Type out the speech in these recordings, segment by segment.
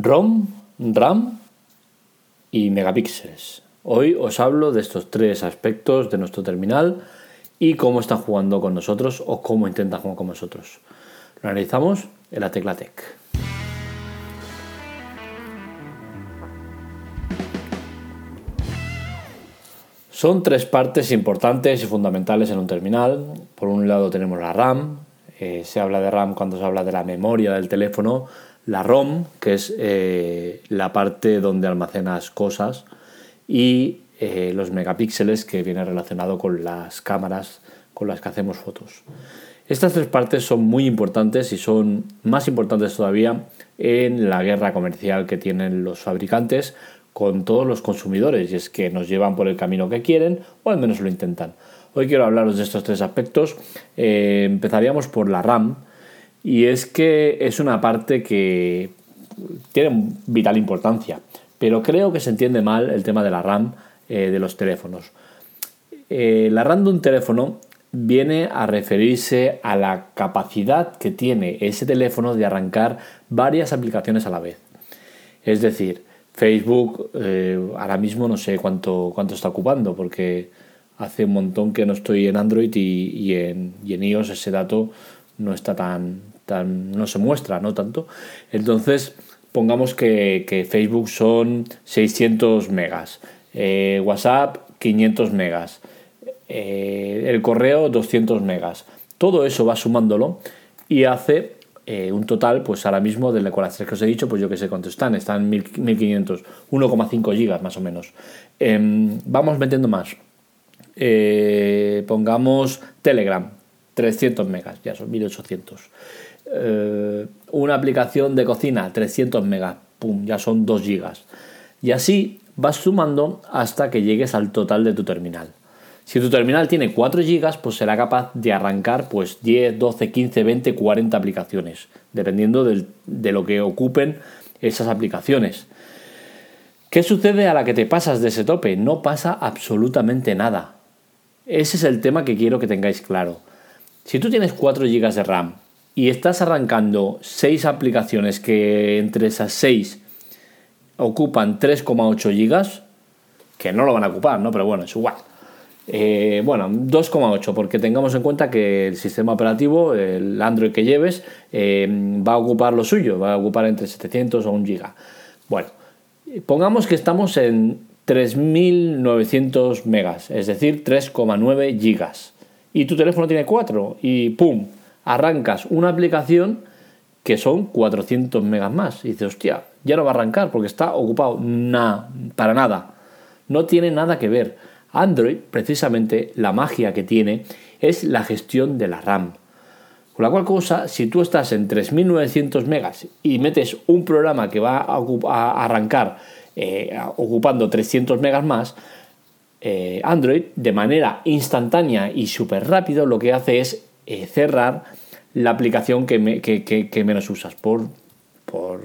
ROM, RAM y megapíxeles. Hoy os hablo de estos tres aspectos de nuestro terminal y cómo están jugando con nosotros o cómo intentan jugar con nosotros. Lo analizamos en la Tecla Tech. Son tres partes importantes y fundamentales en un terminal. Por un lado tenemos la RAM, eh, se habla de RAM cuando se habla de la memoria del teléfono, la ROM, que es eh, la parte donde almacenas cosas, y eh, los megapíxeles, que viene relacionado con las cámaras con las que hacemos fotos. Estas tres partes son muy importantes y son más importantes todavía en la guerra comercial que tienen los fabricantes con todos los consumidores y es que nos llevan por el camino que quieren o al menos lo intentan. Hoy quiero hablaros de estos tres aspectos. Eh, empezaríamos por la RAM y es que es una parte que tiene vital importancia, pero creo que se entiende mal el tema de la RAM eh, de los teléfonos. Eh, la RAM de un teléfono viene a referirse a la capacidad que tiene ese teléfono de arrancar varias aplicaciones a la vez. Es decir, Facebook eh, ahora mismo no sé cuánto, cuánto está ocupando porque hace un montón que no estoy en Android y, en, iOS ese dato no está tan, no se muestra, no tanto. Entonces, pongamos que, Facebook son 600 megas, eh, WhatsApp 500 megas, eh, el correo 200 megas. Todo eso va sumándolo y hace eh, un total, pues ahora mismo, de las tres que os he dicho, pues yo que sé cuánto están, están 1500, 1,5 gigas más o menos. Em, vamos metiendo más. Pongamos Telegram, 300 megas, ya son 1800. Eh, una aplicación de cocina, 300 megas, pum, ya son 2 gigas. Y así vas sumando hasta que llegues al total de tu terminal. Si tu terminal tiene 4 GB, pues será capaz de arrancar pues 10, 12, 15, 20, 40 aplicaciones, dependiendo de lo que ocupen esas aplicaciones. ¿Qué sucede a la que te pasas de ese tope? No pasa absolutamente nada. Ese es el tema que quiero que tengáis claro. Si tú tienes 4 GB de RAM y estás arrancando 6 aplicaciones que entre esas 6 ocupan 3,8 GB, que no lo van a ocupar, ¿no? Pero bueno, es igual. Eh, bueno, 2,8, porque tengamos en cuenta que el sistema operativo, el Android que lleves, eh, va a ocupar lo suyo, va a ocupar entre 700 o 1 giga. Bueno, pongamos que estamos en 3900 megas, es decir, 3,9 gigas. Y tu teléfono tiene 4 y ¡pum! Arrancas una aplicación que son 400 megas más. Y dices, hostia, ya no va a arrancar porque está ocupado. Nada, para nada. No tiene nada que ver. Android, precisamente, la magia que tiene es la gestión de la RAM. Con la cual cosa, si tú estás en 3900 megas y metes un programa que va a, arrancar eh, ocupando 300 megas más, eh, Android de manera instantánea y súper rápido lo que hace es eh, cerrar la aplicación que, menos usas por, por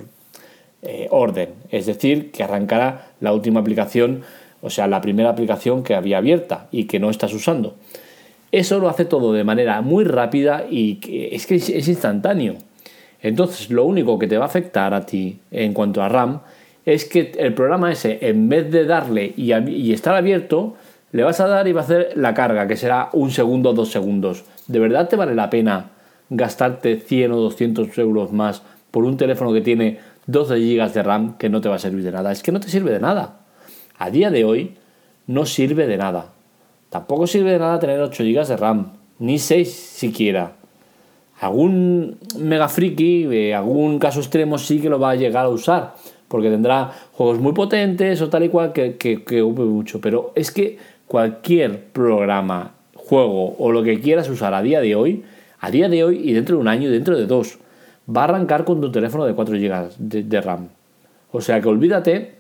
orden. Es decir, que arrancará la última aplicación o sea, la primera aplicación que había abierta y que no estás usando. Eso lo hace todo de manera muy rápida y es que es instantáneo. Entonces, lo único que te va a afectar a ti en cuanto a RAM es que el programa ese, en vez de darle y, estar abierto, le vas a dar y va a hacer la carga, que será un segundo o dos segundos. ¿De verdad te vale la pena gastarte 100 o 200 euros más por un teléfono que tiene 12 GB de RAM que no te va a servir de nada? Es que no te sirve de nada a día de hoy no sirve de nada. Tampoco sirve de nada tener 8 GB de RAM, ni 6 siquiera. Algún mega friki, eh, algún caso extremo sí que lo va a llegar a usar, porque tendrá juegos muy potentes o tal y cual que, que, que mucho. Pero es que cualquier programa, juego o lo que quieras usar a día de hoy, a día de hoy y dentro de un año y dentro de dos, va a arrancar con tu teléfono de 4 GB de RAM. O sea que olvídate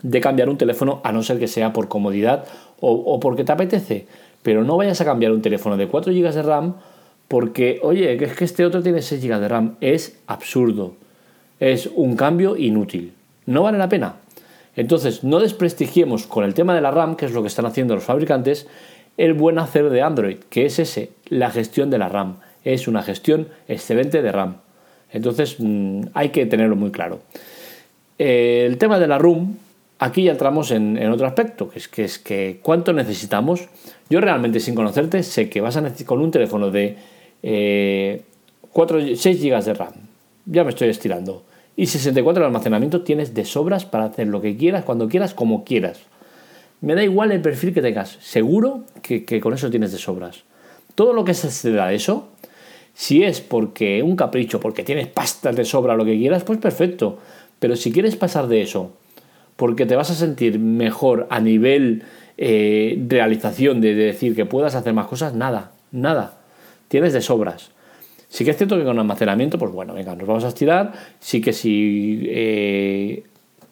de cambiar un teléfono a no ser que sea por comodidad o, porque te apetece. Pero no vayas a cambiar un teléfono de 4 GB de RAM porque, oye, es que este otro tiene 6 GB de RAM. Es absurdo. Es un cambio inútil. No vale la pena. Entonces, no desprestigiemos con el tema de la RAM, que es lo que están haciendo los fabricantes, el buen hacer de Android, que es ese, la gestión de la RAM. Es una gestión excelente de RAM. Entonces, mm, hay que tenerlo muy claro. Eh, el tema de la room, aquí ya entramos en, otro aspecto, que es, que es que cuánto necesitamos. Yo realmente sin conocerte sé que vas a necesitar con un teléfono de 4, 6 GB de RAM, ya me estoy estirando, y 64 de almacenamiento tienes de sobras para hacer lo que quieras, cuando quieras, como quieras. Me da igual el perfil que tengas, seguro que, con eso tienes de sobras. Todo lo que se da eso, si es porque un capricho, porque tienes pastas de sobra lo que quieras, pues perfecto. Pero si quieres pasar de eso, porque te vas a sentir mejor a nivel eh, realización de, decir que puedas hacer más cosas, nada, nada. Tienes de sobras. Sí que es cierto que con almacenamiento, pues bueno, venga, nos vamos a estirar. Sí que si eh,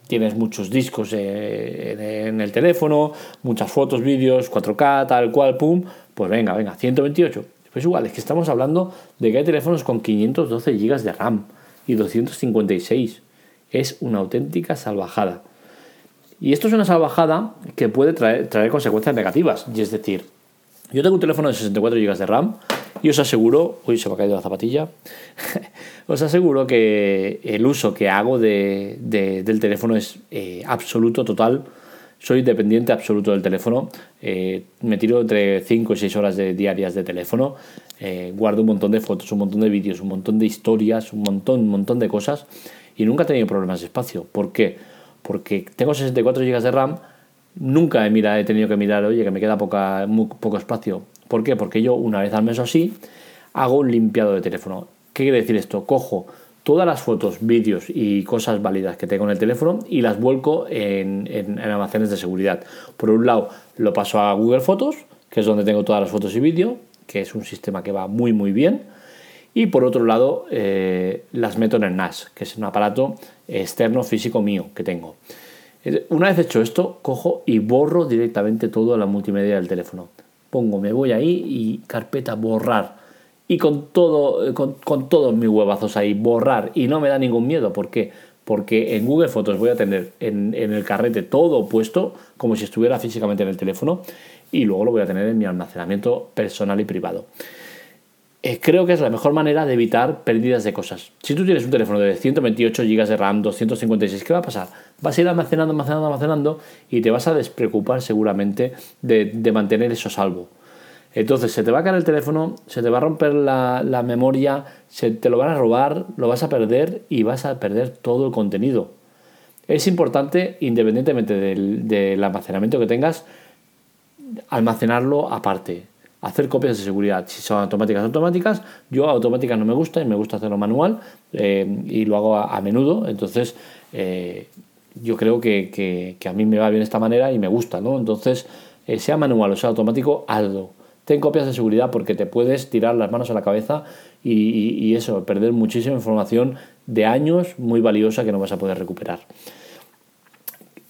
tienes muchos discos eh, en el teléfono, muchas fotos, vídeos, 4K, tal cual, pum, pues venga, venga, 128. Pues igual, es que estamos hablando de que hay teléfonos con 512 GB de RAM y 256. Es una auténtica salvajada. Y esto es una salvajada que puede traer, traer consecuencias negativas. Y es decir, yo tengo un teléfono de 64 GB de RAM y os aseguro, uy, se me ha caído la zapatilla, os aseguro que el uso que hago de, del teléfono es eh, absoluto, total soy dependiente absoluto del teléfono. Eh, me tiro entre 5 y 6 horas de, diarias de teléfono. Eh, guardo un montón de fotos, un montón de vídeos, un montón de historias, un montón, un montón de cosas. Y nunca he tenido problemas de espacio. ¿Por qué? Porque tengo 64 GB de RAM. Nunca he, mirado, he tenido que mirar, oye, que me queda poca, poco espacio. ¿Por qué? Porque yo una vez al mes o así hago un limpiado de teléfono. ¿Qué quiere decir esto? Cojo todas las fotos, vídeos y cosas válidas que tengo en el teléfono y las vuelco en, en, almacenes de seguridad. Por un lado, lo paso a Google Fotos, que es donde tengo todas las fotos y vídeos, que es un sistema que va muy muy bien. Y por otro lado, eh, las meto en el NAS, que es un aparato externo físico mío que tengo. Una vez hecho esto, cojo y borro directamente todo la multimedia del teléfono. Pongo, me voy ahí y carpeta borrar y con, todo, eh, con, todos mis huevazos ahí, borrar y no me da ningún miedo. ¿Por qué? Porque en Google Fotos voy a tener en, el carrete todo puesto como si estuviera físicamente en el teléfono y luego lo voy a tener en mi almacenamiento personal y privado. Eh, creo que es la mejor manera de evitar pérdidas de cosas. Si tú tienes un teléfono de 128 GB de RAM, 256, ¿qué va a pasar? Vas a ir almacenando, almacenando, almacenando y te vas a despreocupar seguramente de, mantener eso salvo. Entonces se te va a caer el teléfono, se te va a romper la, memoria, se te lo van a robar, lo vas a perder y vas a perder todo el contenido. Es importante, independientemente del, almacenamiento que tengas, almacenarlo aparte. Hacer copias de seguridad. Si son automáticas, automáticas. Yo automáticas no me gusta y me gusta hacerlo manual eh, y lo hago a, menudo. Entonces, eh, yo creo que, a mí me va bien esta manera y me gusta, ¿no? Entonces, eh, sea manual o sea automático, hazlo ten copias de seguridad porque te puedes tirar las manos a la cabeza y, eso, perder muchísima información de años muy valiosa que no vas a poder recuperar.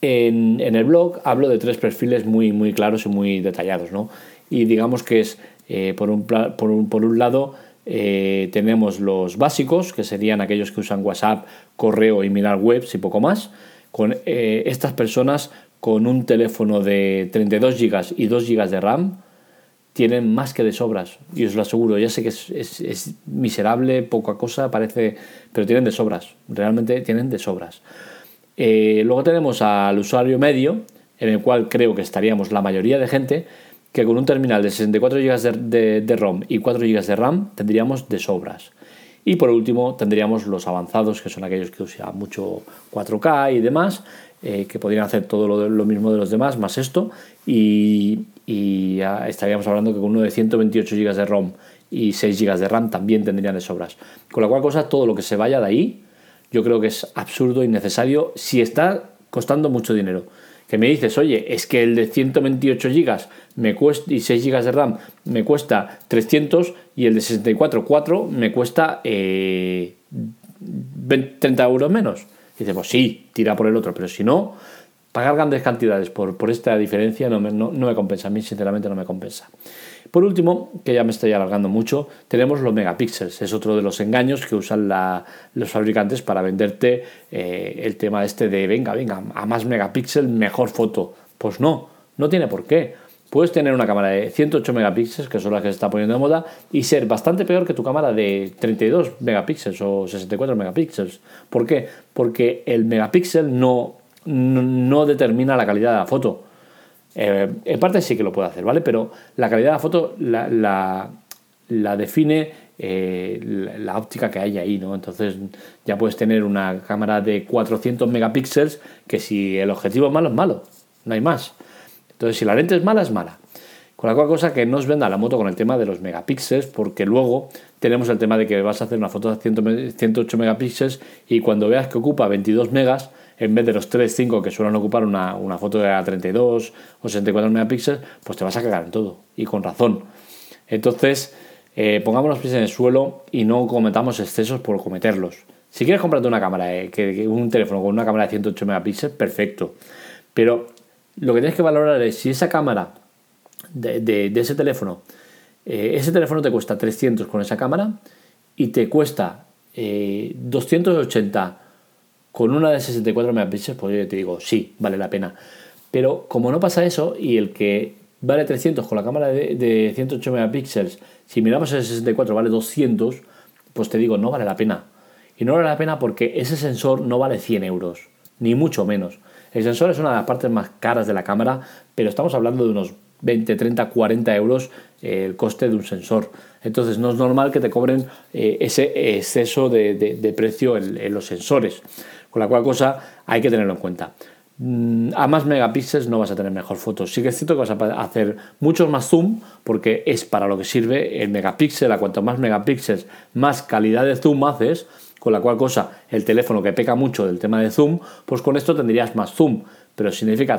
En, el blog hablo de tres perfiles muy, muy claros y muy detallados, ¿no? Y digamos que es, eh, por, un, por, un, por, un, lado, eh, tenemos los básicos, que serían aquellos que usan WhatsApp, correo y mirar webs y poco más. Con eh, estas personas con un teléfono de 32 GB y 2 GB de RAM, tienen más que de sobras, y os lo aseguro, ya sé que es, miserable, poca cosa, parece, pero tienen de sobras, realmente tienen de sobras. Eh, luego tenemos al usuario medio, en el cual creo que estaríamos la mayoría de gente, que con un terminal de 64 GB de, ROM y 4 GB de RAM tendríamos de sobras. Y por último tendríamos los avanzados, que son aquellos que usan mucho 4K y demás, eh, que podrían hacer todo lo, lo, mismo de los demás, más esto, y, estaríamos hablando que con uno de 128 GB de ROM y 6 GB de RAM también tendrían de sobras. Con la cual cosa, todo lo que se vaya de ahí, yo creo que es absurdo, innecesario, si está costando mucho dinero. Que me dices, oye, es que el de 128 GB me y 6 GB de RAM me cuesta 300 y el de 64, 4 me cuesta 30 eh, euros menos. Y dices, pues sí, tira por el otro, pero si no, pagar grandes cantidades por, por esta diferencia no me, no, me, compensa, a mí sinceramente no me compensa. Por último, que ya me estoy alargando mucho, tenemos los megapíxeles. Es otro de los engaños que usan los fabricantes para venderte eh, el tema este de venga, venga, a más megapíxeles, mejor foto. Pues no, no tiene por qué. Puedes tener una cámara de 108 megapíxeles, que son las que se está poniendo de moda, y ser bastante peor que tu cámara de 32 megapíxeles o 64 megapíxeles. ¿Por qué? Porque el megapíxel no, no, determina la calidad de la foto. Eh, en parte sí que lo puede hacer, ¿vale? Pero la calidad de la foto la, la, define eh, la, óptica que hay ahí, ¿no? Entonces ya puedes tener una cámara de 400 megapíxeles que si el objetivo es malo, es malo, no hay más. Entonces, si la lente es mala, es mala. Con la cual cosa que no os venda la moto con el tema de los megapíxeles, porque luego tenemos el tema de que vas a hacer una foto de 108 megapíxeles y cuando veas que ocupa 22 megas, en vez de los 3, 5 que suelen ocupar una, foto de 32 o 64 megapíxeles, pues te vas a cagar en todo. Y con razón. Entonces, eh, pongamos los pies en el suelo y no cometamos excesos por cometerlos. Si quieres comprarte una cámara, eh, que, un teléfono con una cámara de 108 megapíxeles, perfecto. Pero lo que tienes que valorar es si esa cámara de, ese teléfono, eh, ese teléfono te cuesta 300 con esa cámara y te cuesta 280 eh, con una de 64 megapíxeles, pues yo te digo, sí, vale la pena. Pero como no pasa eso y el que vale 300 con la cámara de, de 108 megapíxeles, si miramos el 64 vale 200, pues te digo, no vale la pena. Y no vale la pena porque ese sensor no vale 100 euros, ni mucho menos. El sensor es una de las partes más caras de la cámara, pero estamos hablando de unos 20, 30, 40 euros eh, el coste de un sensor. Entonces no es normal que te cobren eh, ese exceso de, precio en, los sensores. Con la cual cosa hay que tenerlo en cuenta. Mm, a más megapíxeles no vas a tener mejor fotos. Sí que es cierto que vas a hacer muchos más zoom porque es para lo que sirve el megapíxel. A cuanto más megapíxeles, más calidad de zoom haces con la cual cosa el teléfono que peca mucho del tema de zoom, pues con esto tendrías más zoom. Pero significa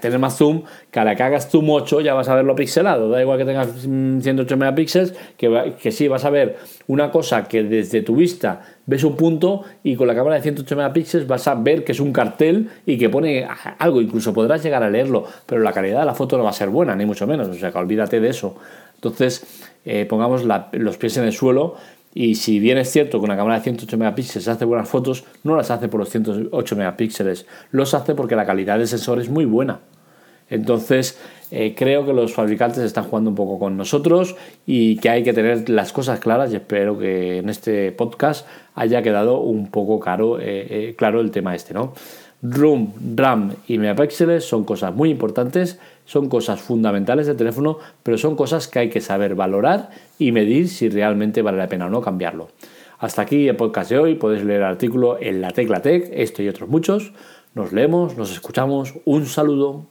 tener más zoom, que a la que hagas zoom 8 ya vas a verlo pixelado. Da igual que tengas 108 megapíxeles, que, que sí vas a ver una cosa que desde tu vista ves un punto y con la cámara de 108 megapíxeles vas a ver que es un cartel y que pone algo. Incluso podrás llegar a leerlo, pero la calidad de la foto no va a ser buena, ni mucho menos. O sea que olvídate de eso. Entonces, eh, pongamos los pies en el suelo y si bien es cierto que una cámara de 108 megapíxeles hace buenas fotos, no las hace por los 108 megapíxeles, los hace porque la calidad del sensor es muy buena. Entonces, eh, creo que los fabricantes están jugando un poco con nosotros y que hay que tener las cosas claras y espero que en este podcast haya quedado un poco caro, eh, eh, claro el tema este, ¿no? ROM, RAM y megapíxeles son cosas muy importantes, son cosas fundamentales del teléfono, pero son cosas que hay que saber valorar y medir si realmente vale la pena o no cambiarlo. Hasta aquí el podcast de hoy, podéis leer el artículo en la Tecla Tech, esto y otros muchos. Nos leemos, nos escuchamos, un saludo.